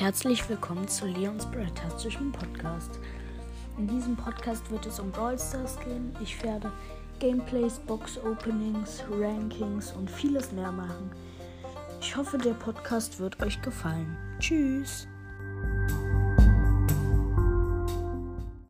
Herzlich willkommen zu Leons Bratatischen Podcast. In diesem Podcast wird es um Brawl Stars gehen. Ich werde Gameplays, Box Openings, Rankings und vieles mehr machen. Ich hoffe, der Podcast wird euch gefallen. Tschüss!